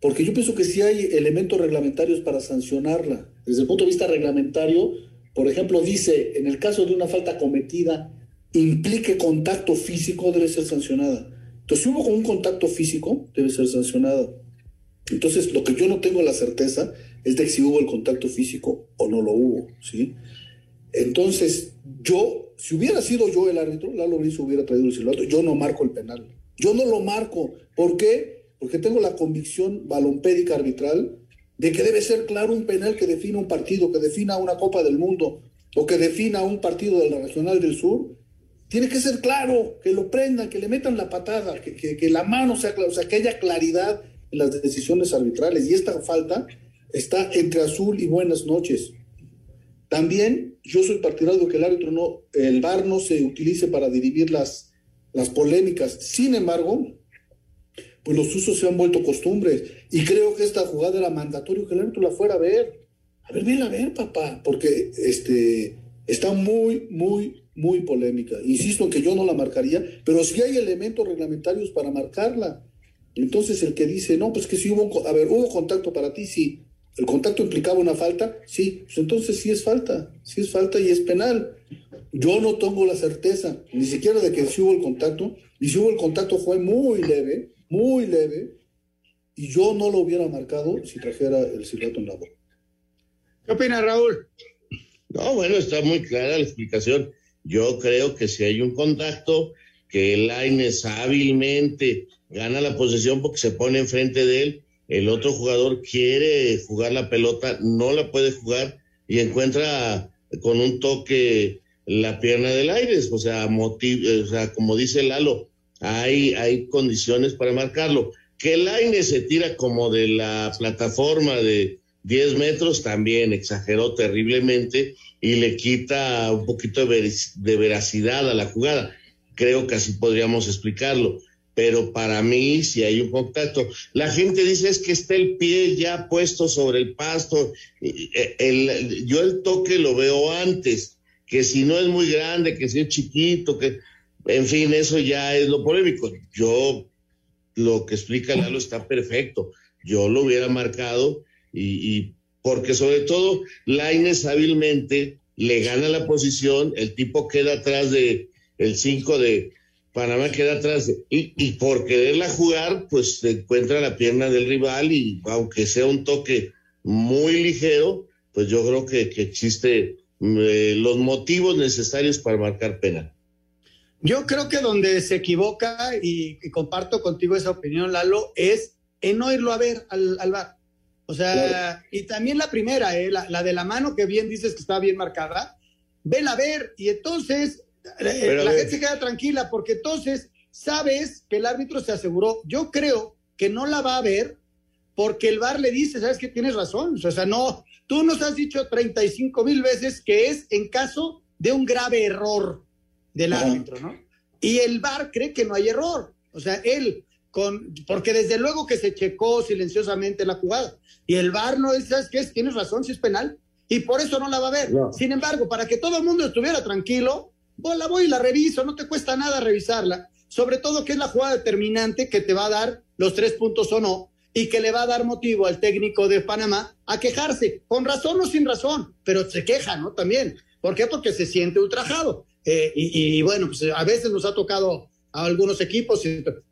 Porque yo pienso que sí hay elementos reglamentarios para sancionarla. Desde el punto de vista reglamentario, por ejemplo, dice, en el caso de una falta cometida implique contacto físico debe ser sancionada. Entonces, si hubo un contacto físico, debe ser sancionada. Entonces, lo que yo no tengo la certeza es de si hubo el contacto físico o no lo hubo, ¿sí? Entonces, yo, si hubiera sido yo el árbitro, Lalo Brizo hubiera traído el silbato, yo no marco el penal. Yo no lo marco. ¿Por qué? Porque tengo la convicción balompédica arbitral de que debe ser claro un penal que defina un partido, que defina una Copa del Mundo o que defina un partido de la Regional del Sur tiene que ser claro, que lo prendan, que le metan la patada, que, la mano sea clara, o sea, que haya claridad en las decisiones arbitrales. Y esta falta está entre azul y buenas noches. También yo soy partidario de que el árbitro no, el VAR no se utilice para dirimir las, las polémicas. Sin embargo, pues los usos se han vuelto costumbres. Y creo que esta jugada era mandatorio que el árbitro la fuera a ver. A ver, ven a ver, papá, porque este, está muy, muy, muy polémica. Insisto en que yo no la marcaría, pero si hay elementos reglamentarios para marcarla. Entonces el que dice, no, pues que si hubo, a ver, hubo contacto para ti, sí. ¿El contacto implicaba una falta? Sí, pues entonces sí es falta, sí es falta y es penal. Yo no tengo la certeza, ni siquiera de que si hubo el contacto, y si hubo el contacto fue muy leve, muy leve, y yo no lo hubiera marcado si trajera el silbato en la boca. ¿Qué opina Raúl? No, bueno, está muy clara la explicación. Yo creo que si hay un contacto, que el Laines hábilmente gana la posesión porque se pone enfrente de él, el otro jugador quiere jugar la pelota, no la puede jugar y encuentra con un toque la pierna del Aires, o sea, o sea como dice Lalo, hay, hay condiciones para marcarlo. Que el Aines se tira como de la plataforma de 10 metros también exageró terriblemente y le quita un poquito de, veracidad a la jugada. Creo que así podríamos explicarlo. Pero para mí, si hay un contacto, la gente dice es que está el pie ya puesto sobre el pasto. El, yo el toque lo veo antes, que si no es muy grande, que si es chiquito, que, en fin, eso ya es lo polémico. Yo, lo que explica Lalo está perfecto. Yo lo hubiera marcado y, porque sobre todo Laines hábilmente le gana la posición, el tipo queda atrás de el 5 de Panamá queda atrás y, y, por quererla jugar, pues se encuentra la pierna del rival y aunque sea un toque muy ligero, pues yo creo que, que existe eh, los motivos necesarios para marcar pena. Yo creo que donde se equivoca, y, y comparto contigo esa opinión, Lalo, es en no irlo a ver al, al bar. O sea, y también la primera, ¿eh? la, la, de la mano que bien dices que está bien marcada, vela a ver y entonces eh, la gente se queda tranquila porque entonces sabes que el árbitro se aseguró. Yo creo que no la va a ver porque el bar le dice, sabes que tienes razón, o sea, no, tú nos has dicho 35 mil veces que es en caso de un grave error del árbitro, ¿no? Y el bar cree que no hay error, o sea, él con, porque desde luego que se checó silenciosamente la jugada. Y el VAR no es, ¿sabes qué? Tienes razón, si es penal. Y por eso no la va a ver. No. Sin embargo, para que todo el mundo estuviera tranquilo, pues la voy y la reviso, no te cuesta nada revisarla. Sobre todo que es la jugada determinante que te va a dar los tres puntos o no, y que le va a dar motivo al técnico de Panamá a quejarse, con razón o sin razón, pero se queja, ¿no? También. ¿Por qué? Porque se siente ultrajado. Eh, y, bueno, pues a veces nos ha tocado a algunos equipos,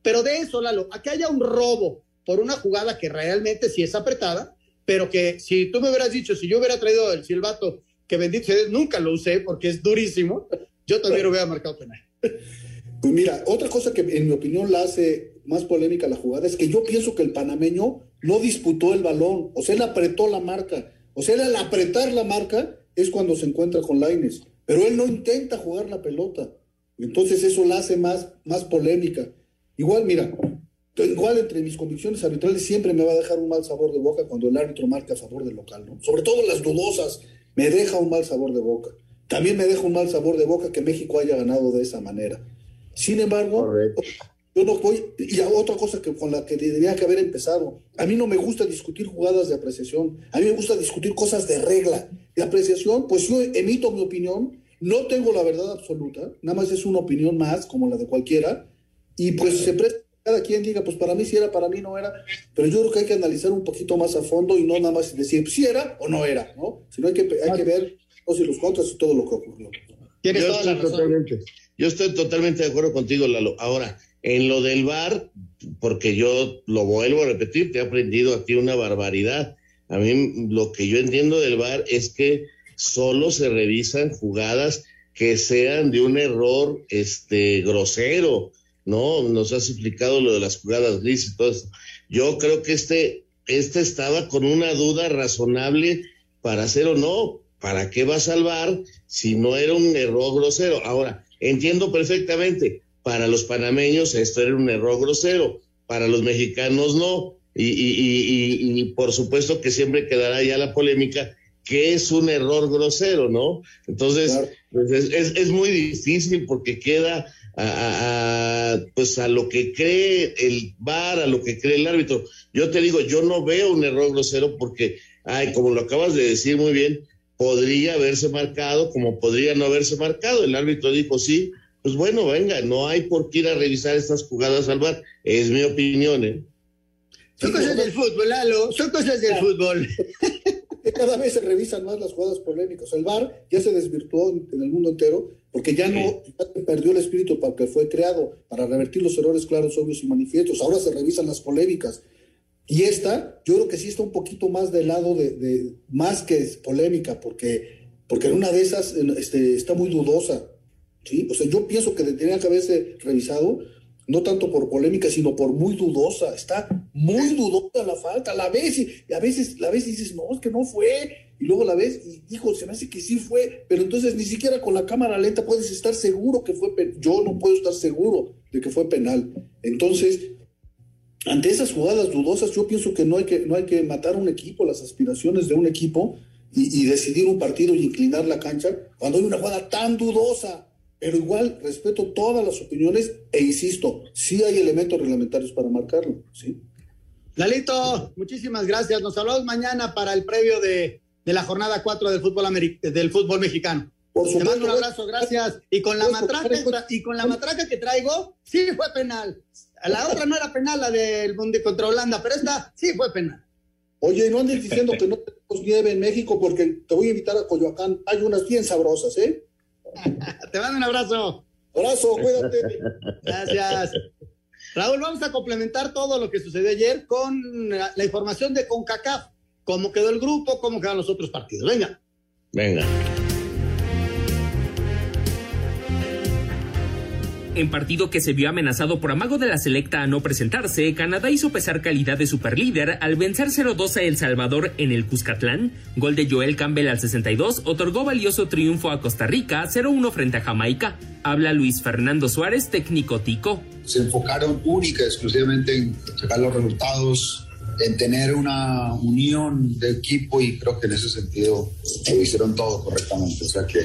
pero de eso, Lalo, a que haya un robo por una jugada que realmente sí es apretada, pero que si tú me hubieras dicho, si yo hubiera traído el silbato, que bendito nunca lo usé porque es durísimo, yo también lo hubiera marcado penal. Pues mira, otra cosa que en mi opinión la hace más polémica la jugada es que yo pienso que el panameño no disputó el balón, o sea, él apretó la marca, o sea, él al apretar la marca es cuando se encuentra con Laines, pero él no intenta jugar la pelota. Entonces eso la hace más, más polémica. Igual, mira, igual entre mis convicciones arbitrales siempre me va a dejar un mal sabor de boca cuando el árbitro marca a favor del local, ¿no? Sobre todo las dudosas, me deja un mal sabor de boca. También me deja un mal sabor de boca que México haya ganado de esa manera. Sin embargo, Correcto. yo no voy, y otra cosa que con la que debería que haber empezado, a mí no me gusta discutir jugadas de apreciación, a mí me gusta discutir cosas de regla, de apreciación, pues yo emito mi opinión no tengo la verdad absoluta, nada más es una opinión más, como la de cualquiera, y pues se presta cada quien diga, pues para mí sí era, para mí no era, pero yo creo que hay que analizar un poquito más a fondo y no nada más decir si era o no era, ¿no? Sino hay que, hay que ver los y los contras y todo lo que ocurrió. Yo estoy, totalmente, yo estoy totalmente de acuerdo contigo, Lalo. Ahora, en lo del VAR, porque yo lo vuelvo a repetir, te he aprendido a ti una barbaridad. A mí lo que yo entiendo del VAR es que solo se revisan jugadas que sean de un error este grosero, ¿no? Nos has explicado lo de las jugadas grises y todo eso. Yo creo que este, este estaba con una duda razonable para hacer o no. ¿Para qué va a salvar si no era un error grosero? Ahora, entiendo perfectamente, para los panameños esto era un error grosero, para los mexicanos no. Y, y, y, y, por supuesto que siempre quedará ya la polémica que es un error grosero, ¿no? Entonces, claro. pues es, es, es, muy difícil porque queda a, a, pues a lo que cree el VAR, a lo que cree el árbitro. Yo te digo, yo no veo un error grosero porque, ay, como lo acabas de decir muy bien, podría haberse marcado como podría no haberse marcado. El árbitro dijo sí, pues bueno, venga, no hay por qué ir a revisar estas jugadas al VAR. Es mi opinión, ¿eh? Son cosas del fútbol, Lalo, son cosas del fútbol. cada vez se revisan más las jugadas polémicas. El VAR ya se desvirtuó en el mundo entero porque ya no ya perdió el espíritu para que fue creado, para revertir los errores claros, obvios y manifiestos. Ahora se revisan las polémicas. Y esta, yo creo que sí está un poquito más del lado de, de más que polémica, porque, porque en una de esas este, está muy dudosa. ¿sí? O sea, yo pienso que tendría que haberse revisado no tanto por polémica, sino por muy dudosa. Está muy dudosa la falta. La ves y a veces, la ves y dices, no, es que no fue. Y luego la ves y, hijo, se me hace que sí fue. Pero entonces ni siquiera con la cámara lenta puedes estar seguro que fue. Yo no puedo estar seguro de que fue penal. Entonces, ante esas jugadas dudosas, yo pienso que no hay que, no hay que matar un equipo, las aspiraciones de un equipo y, y decidir un partido y inclinar la cancha cuando hay una jugada tan dudosa pero igual respeto todas las opiniones e insisto, sí hay elementos reglamentarios para marcarlo, ¿sí? Lalito, muchísimas gracias. Nos hablamos mañana para el previo de, de la jornada 4 del fútbol, del fútbol mexicano. Por Te supuesto, mando un abrazo, gracias. Y con la matraca y con la matraca que traigo, sí fue penal. La otra no era penal, la del Mundi contra Holanda, pero esta sí fue penal. Oye, no andes diciendo que no tenemos nieve en México porque te voy a invitar a Coyoacán. Hay unas bien sabrosas, ¿eh? *laughs* Te mando un abrazo. Abrazo, cuídate. Gracias. Raúl, vamos a complementar todo lo que sucedió ayer con la, la, información de CONCACAF. Cómo quedó el grupo, cómo quedan los otros partidos. Venga. Venga. En partido que se vio amenazado por amago de la selecta a no presentarse, Canadá hizo pesar calidad de superlíder al vencer 0-2 a El Salvador en el Cuscatlán. Gol de Joel Campbell al 62 otorgó valioso triunfo a Costa Rica 0-1 frente a Jamaica. Habla Luis Fernando Suárez, técnico tico. Se enfocaron única exclusivamente en sacar los resultados, en tener una unión de equipo y creo que en ese sentido lo hicieron todo correctamente. O sea que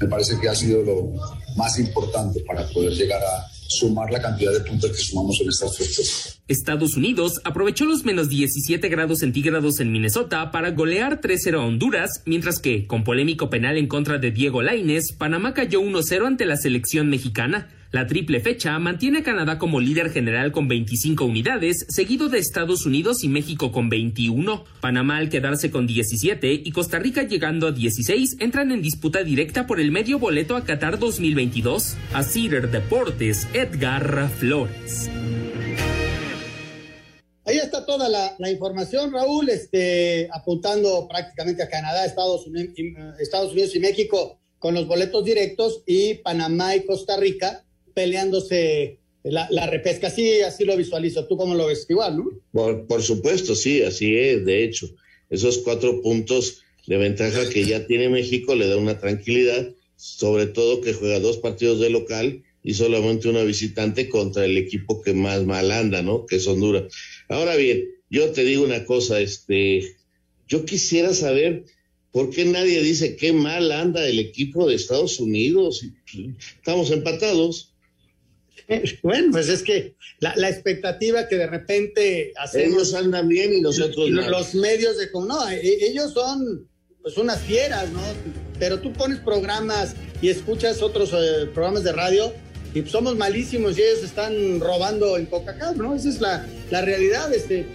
me parece que ha sido lo más importante para poder llegar a sumar la cantidad de puntos que sumamos en estas fechas. Estados Unidos aprovechó los menos 17 grados centígrados en Minnesota para golear 3-0 a Honduras, mientras que, con polémico penal en contra de Diego Laines, Panamá cayó 1-0 ante la selección mexicana. La triple fecha mantiene a Canadá como líder general con 25 unidades, seguido de Estados Unidos y México con 21. Panamá al quedarse con 17 y Costa Rica llegando a 16 entran en disputa directa por el medio boleto a Qatar 2022. A Cider Deportes, Edgar Flores. Ahí está toda la, información, Raúl, este, apuntando prácticamente a Canadá, Unidos, Estados Unidos y México con los boletos directos y Panamá y Costa Rica peleándose la, repesca. Así, así lo visualizo. ¿Tú cómo lo ves? Igual, ¿no? Por, por, supuesto, sí, así es. De hecho, esos cuatro puntos de ventaja que ya tiene México le da una tranquilidad, sobre todo que juega dos partidos de local y solamente una visitante contra el equipo que más mal anda, ¿no? Que es Honduras. Ahora bien, yo te digo una cosa, este, yo quisiera saber por qué nadie dice qué mal anda el equipo de Estados Unidos. Estamos empatados. *laughs* Bueno, pues es que la, la expectativa que de repente hacemos. Ellos andan bien y nosotros no. Los medios de. No, ellos son pues unas fieras, ¿no? Pero tú pones programas y escuchas otros eh, programas de radio y somos malísimos y ellos están robando en Coca-Cola, ¿no? Esa es la, la, realidad, este.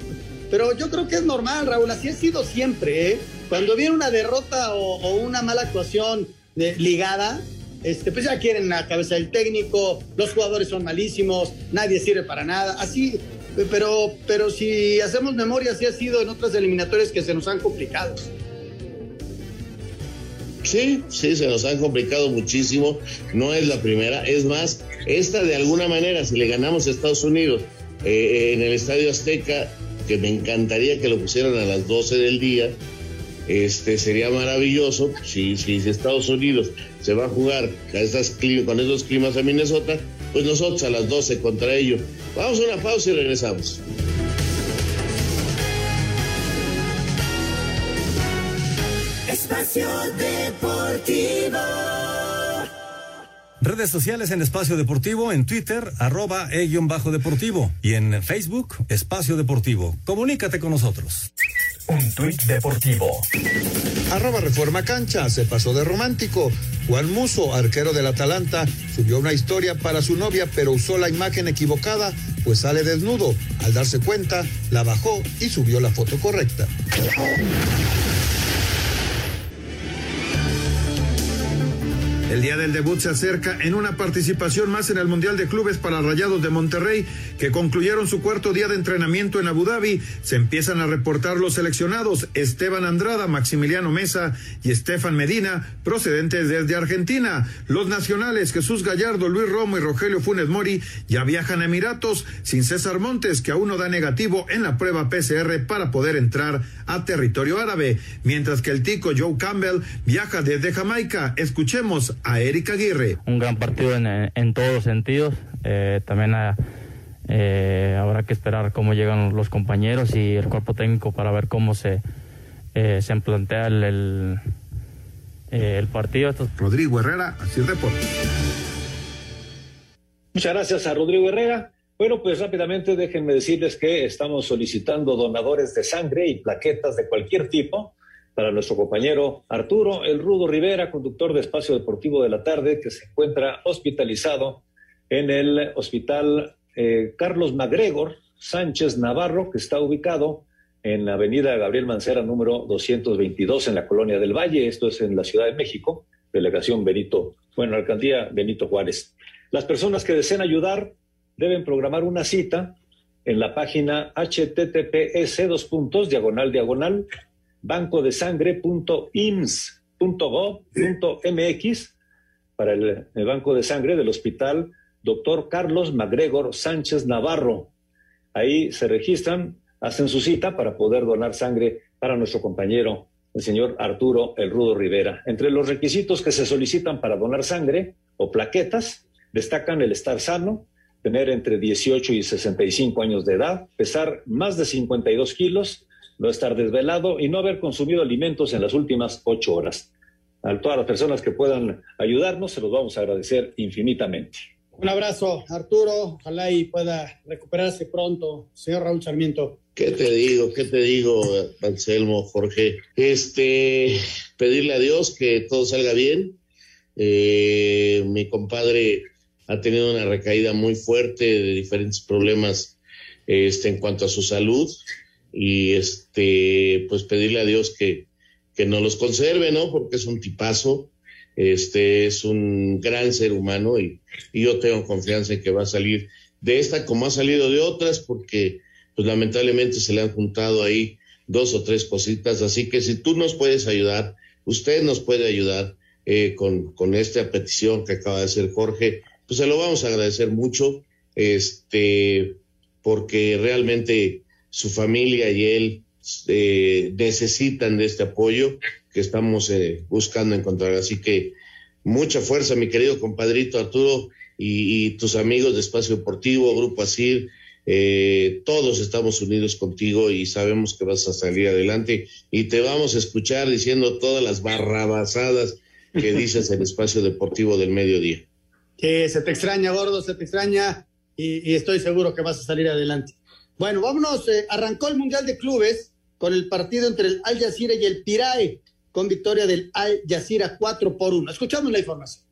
Pero yo creo que es normal, Raúl, así ha sido siempre, ¿eh? Cuando viene una derrota o, o una mala actuación de, ligada, este, pues ya quieren la cabeza del técnico, los jugadores son malísimos, nadie sirve para nada, así, pero, pero si hacemos memoria, así ha sido en otras eliminatorias que se nos han complicado. Sí, sí, se nos han complicado muchísimo. No es la primera. Es más, esta de alguna manera, si le ganamos a Estados Unidos eh, en el Estadio Azteca, que me encantaría que lo pusieran a las 12 del día, este sería maravilloso si, si Estados Unidos se va a jugar a estas, con esos climas a Minnesota, pues nosotros a las 12 contra ellos. Vamos a una pausa y regresamos. Espacio Deportivo. Redes sociales en Espacio Deportivo, en Twitter, arroba e-bajo deportivo y en Facebook, Espacio Deportivo. Comunícate con nosotros. Un tuit deportivo. Arroba Reforma Cancha, se pasó de romántico. Juan Muso, arquero del Atalanta, subió una historia para su novia, pero usó la imagen equivocada, pues sale desnudo. Al darse cuenta, la bajó y subió la foto correcta. El día del debut se acerca en una participación más en el Mundial de Clubes para Rayados de Monterrey, que concluyeron su cuarto día de entrenamiento en Abu Dhabi. Se empiezan a reportar los seleccionados Esteban Andrada, Maximiliano Mesa y Estefan Medina, procedentes desde Argentina. Los nacionales Jesús Gallardo, Luis Romo y Rogelio Funes Mori ya viajan a Emiratos, sin César Montes, que aún no da negativo en la prueba PCR para poder entrar a territorio árabe, mientras que el tico Joe Campbell viaja desde Jamaica. Escuchemos a Erika Aguirre. Un gran partido en, en todos los sentidos. Eh, también a, eh, habrá que esperar cómo llegan los compañeros y el cuerpo técnico para ver cómo se, eh, se plantea el, el, el partido. Rodrigo Herrera, así reporta. Muchas gracias a Rodrigo Herrera. Bueno, pues rápidamente déjenme decirles que estamos solicitando donadores de sangre y plaquetas de cualquier tipo para nuestro compañero Arturo El Rudo Rivera, conductor de Espacio Deportivo de la Tarde, que se encuentra hospitalizado en el Hospital eh, Carlos Magregor Sánchez Navarro, que está ubicado en la avenida Gabriel Mancera número 222 en la Colonia del Valle, esto es en la Ciudad de México, delegación Benito, bueno, alcaldía Benito Juárez. Las personas que deseen ayudar deben programar una cita en la página https dos puntos diagonal diagonal bancodesangre.ims.gov.mx para el, banco de sangre del Hospital doctor Carlos MacGregor Sánchez Navarro. Ahí se registran, hacen su cita para poder donar sangre para nuestro compañero, el señor Arturo El Rudo Rivera. Entre los requisitos que se solicitan para donar sangre o plaquetas, destacan el estar sano, tener entre 18 y 65 años de edad, pesar más de 52 kilos, no estar desvelado y no haber consumido alimentos en las últimas ocho horas. A todas las personas que puedan ayudarnos, se los vamos a agradecer infinitamente. Un abrazo, Arturo. Ojalá y pueda recuperarse pronto, señor Raúl Sarmiento. ¿Qué te digo? ¿Qué te digo, Anselmo, Jorge? Este, pedirle a Dios que todo salga bien. Eh, mi compadre ha tenido una recaída muy fuerte de diferentes problemas este, en cuanto a su salud y este, pues pedirle a Dios que, que no los conserve, ¿no? Porque es un tipazo, este es un gran ser humano y, y, yo tengo confianza en que va a salir de esta como ha salido de otras porque pues lamentablemente se le han juntado ahí dos o tres cositas, así que si tú nos puedes ayudar, usted nos puede ayudar eh, con, con esta petición que acaba de hacer Jorge, pues se lo vamos a agradecer mucho, este, porque realmente su familia y él eh, necesitan de este apoyo que estamos eh, buscando encontrar. Así que mucha fuerza, mi querido compadrito Arturo y, y tus amigos de Espacio Deportivo, Grupo Asir. Eh, todos estamos unidos contigo y sabemos que vas a salir adelante y te vamos a escuchar diciendo todas las barrabasadas que *laughs* dices en Espacio Deportivo del Mediodía. Que se te extraña, gordo, se te extraña y, y estoy seguro que vas a salir adelante. Bueno, vámonos. Eh, arrancó el Mundial de Clubes con el partido entre el Al Jazeera y el Pirae, con victoria del Al Jazeera 4 por 1. Escuchamos la información.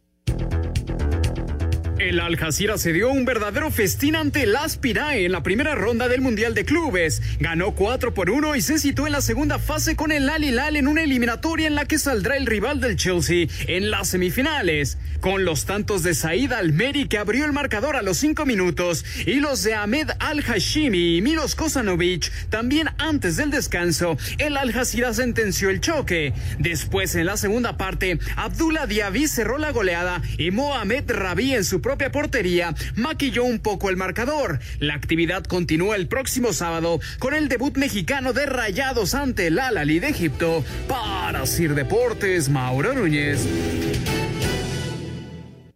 El Al Jazeera se dio un verdadero festín ante el Aspirae en la primera ronda del Mundial de Clubes. Ganó 4 por 1 y se situó en la segunda fase con el Al Hilal en una eliminatoria en la que saldrá el rival del Chelsea en las semifinales. Con los tantos de Said Almeri que abrió el marcador a los 5 minutos y los de Ahmed Al Hashimi y Milos Kosanovic también antes del descanso, el Al Jazeera sentenció el choque. Después en la segunda parte, Abdullah Diaby cerró la goleada y Mohamed Rabi en su propia portería maquilló un poco el marcador. La actividad continúa el próximo sábado con el debut mexicano de Rayados ante el Al-Ali de Egipto. Para Sir Deportes, Mauro Núñez.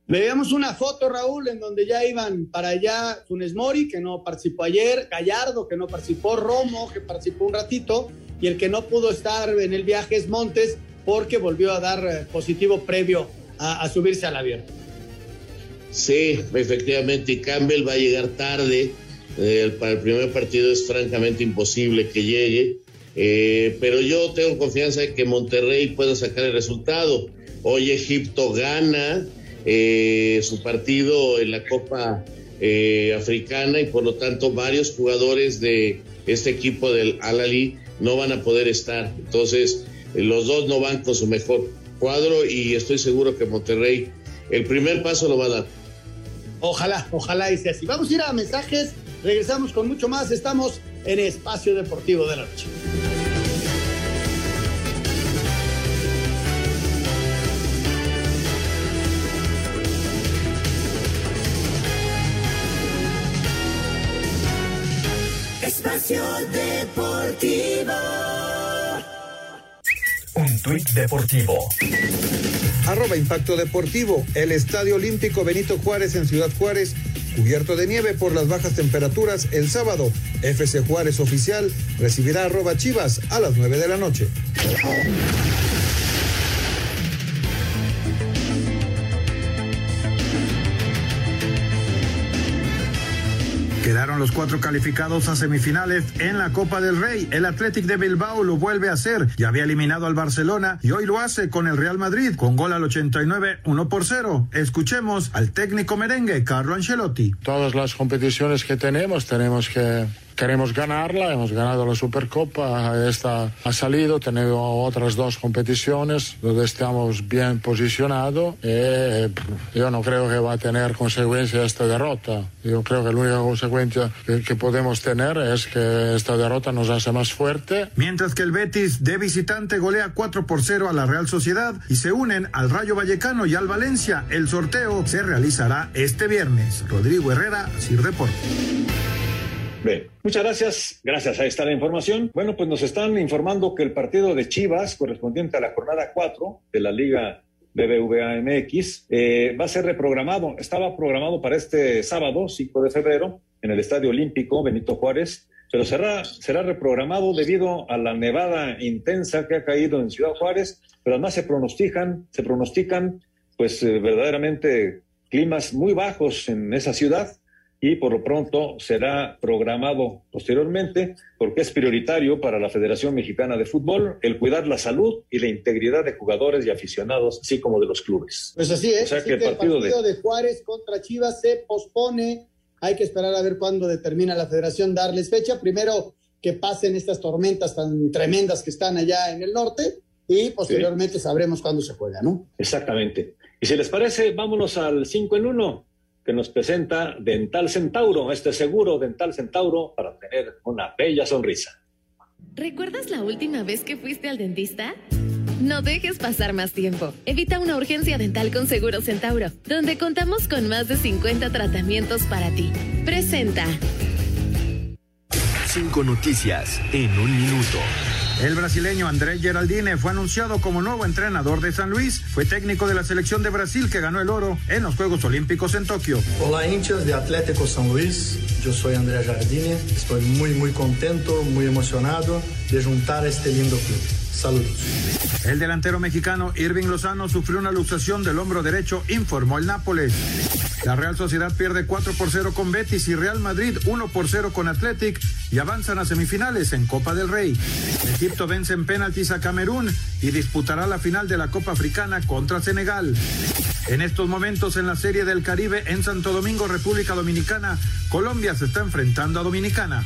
Veíamos una foto, Raúl, en donde ya iban para allá Funes Mori, que no participó ayer, Gallardo, que no participó, Romo, que participó un ratito, y el que no pudo estar en el viaje es Montes, porque volvió a dar positivo previo a, a subirse al avión. Sí, efectivamente, Campbell va a llegar tarde. Eh, para el primer partido es francamente imposible que llegue. Eh, pero yo tengo confianza de que Monterrey pueda sacar el resultado. Hoy Egipto gana eh, su partido en la Copa Africana y por lo tanto varios jugadores de este equipo del Al-Ali no van a poder estar. Entonces, los dos no van con su mejor cuadro y estoy seguro que Monterrey el primer paso lo va a dar. Ojalá, ojalá y sea así. Vamos a ir a mensajes, regresamos con mucho más. Estamos en Espacio Deportivo de la Noche. Espacio Deportivo. Un tuit deportivo. Arroba Impacto Deportivo. El Estadio Olímpico Benito Juárez en Ciudad Juárez, cubierto de nieve por las bajas temperaturas, el sábado. FC Juárez Oficial recibirá arroba Chivas a las 9 de la noche. Quedaron los cuatro calificados a semifinales en la Copa del Rey. El Athletic de Bilbao lo vuelve a hacer. Ya había eliminado al Barcelona y hoy lo hace con el Real Madrid con gol al 89, 1 por 0. Escuchemos al técnico merengue Carlo Ancelotti. Todas las competiciones que tenemos tenemos que queremos ganarla, hemos ganado la Supercopa, esta ha salido, tenemos otras dos competiciones donde estamos bien posicionados eh, yo no creo que va a tener consecuencia esta derrota. Yo creo que la única consecuencia que, que podemos tener es que esta derrota nos hace más fuerte. Mientras que el Betis de visitante golea 4 por 0 a la Real Sociedad y se unen al Rayo Vallecano y al Valencia, el sorteo se realizará este viernes. Rodrigo Herrera, Sir Deportes. Bien, muchas gracias. Gracias, ahí está la información. Bueno, pues nos están informando que el partido de Chivas, correspondiente a la jornada 4 de la Liga BBVA MX, eh, va a ser reprogramado. Estaba programado para este sábado, 5 de febrero, en el Estadio Olímpico Benito Juárez, pero será, será reprogramado debido a la nevada intensa que ha caído en Ciudad Juárez, pero además se pronostican, se pronostican pues eh, verdaderamente climas muy bajos en esa ciudad y por lo pronto será programado posteriormente porque es prioritario para la Federación Mexicana de Fútbol el cuidar la salud y la integridad de jugadores y aficionados, así como de los clubes. Pues así es, O sea así que el partido de- de Juárez contra Chivas se pospone. Hay que esperar a ver cuándo determina la federación darles fecha. Primero que pasen estas tormentas tan tremendas que están allá en el norte y posteriormente sabremos cuándo se juega, ¿no? Exactamente. Y si les parece, vámonos al 5 en 1 que nos presenta Dental Centauro, este seguro Dental Centauro para tener una bella sonrisa. ¿Recuerdas la última vez que fuiste al dentista? No dejes pasar más tiempo. Evita una urgencia dental con Seguro Centauro, donde contamos con más de 50 tratamientos para ti. Presenta. Cinco noticias en un minuto. El brasileño André Geraldine fue anunciado como nuevo entrenador de San Luis. Fue técnico de la selección de Brasil que ganó el oro en los Juegos Olímpicos en Tokio. Olá, hinchas de Atlético São Luís. Eu sou André Jardine. Estou muito, muito contento, muito emocionado de juntar este lindo clube. Saludos. El delantero mexicano Irving Lozano sufrió una luxación del hombro derecho, informó el Nápoles. La Real Sociedad pierde 4 por 0 con Betis y Real Madrid 1 por 0 con Athletic y avanzan a semifinales en Copa del Rey. Egipto vence en penaltis a Camerún y disputará la final de la Copa Africana contra Senegal. En estos momentos en la Serie del Caribe en Santo Domingo, República Dominicana, Colombia se está enfrentando a Dominicana.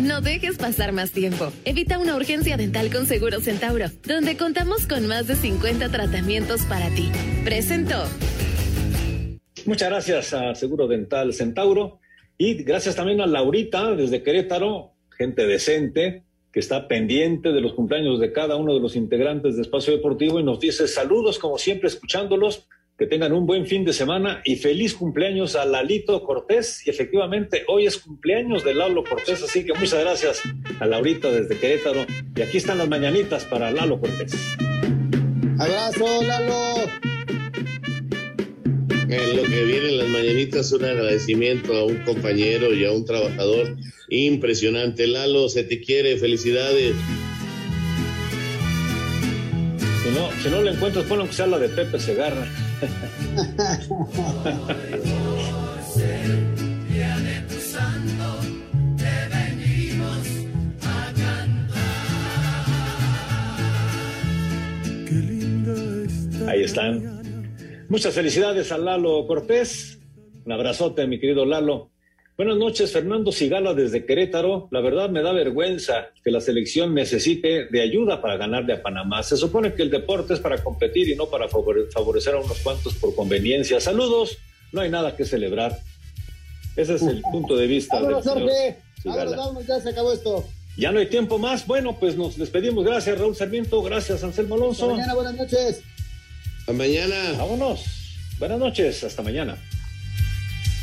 No dejes pasar más tiempo. Evita una urgencia dental con Seguro Centauro, donde contamos con más de 50 tratamientos para ti. Presentó. Muchas gracias a Seguro Dental Centauro y gracias también a Laurita desde Querétaro, gente decente que está pendiente de los cumpleaños de cada uno de los integrantes de Espacio Deportivo y nos dice saludos como siempre escuchándolos, que tengan un buen fin de semana y feliz cumpleaños a Lalito Cortés y efectivamente hoy es cumpleaños de Lalo Cortés, así que muchas gracias a Laurita desde Querétaro y aquí están las mañanitas para Lalo Cortés. Abrazo, Lalo. En lo que vienen las mañanitas, un agradecimiento a un compañero y a un trabajador impresionante. Lalo, se te quiere, felicidades. Si no, si no lo encuentras, ponlo que sea la de Pepe Segarra. Ahí están. Muchas felicidades a Lalo Cortés. Un abrazote, mi querido Lalo. Buenas noches, Fernando Sigala desde Querétaro. La verdad me da vergüenza que la selección necesite de ayuda para ganarle a Panamá. Se supone que el deporte es para competir y no para favore- favorecer a unos cuantos por conveniencia. Saludos, no hay nada que celebrar. Ese es el punto de vista del señor Jorge. Sigala. Vámonos, ya se acabó esto. Ya no hay tiempo más. Bueno, pues nos despedimos. Gracias, Raúl Sarmiento. Gracias, Anselmo Hasta Alonso. mañana, buenas noches. Hasta mañana. Vámonos. Buenas noches. Hasta mañana.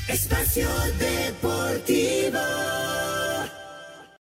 Espacio Deportivo.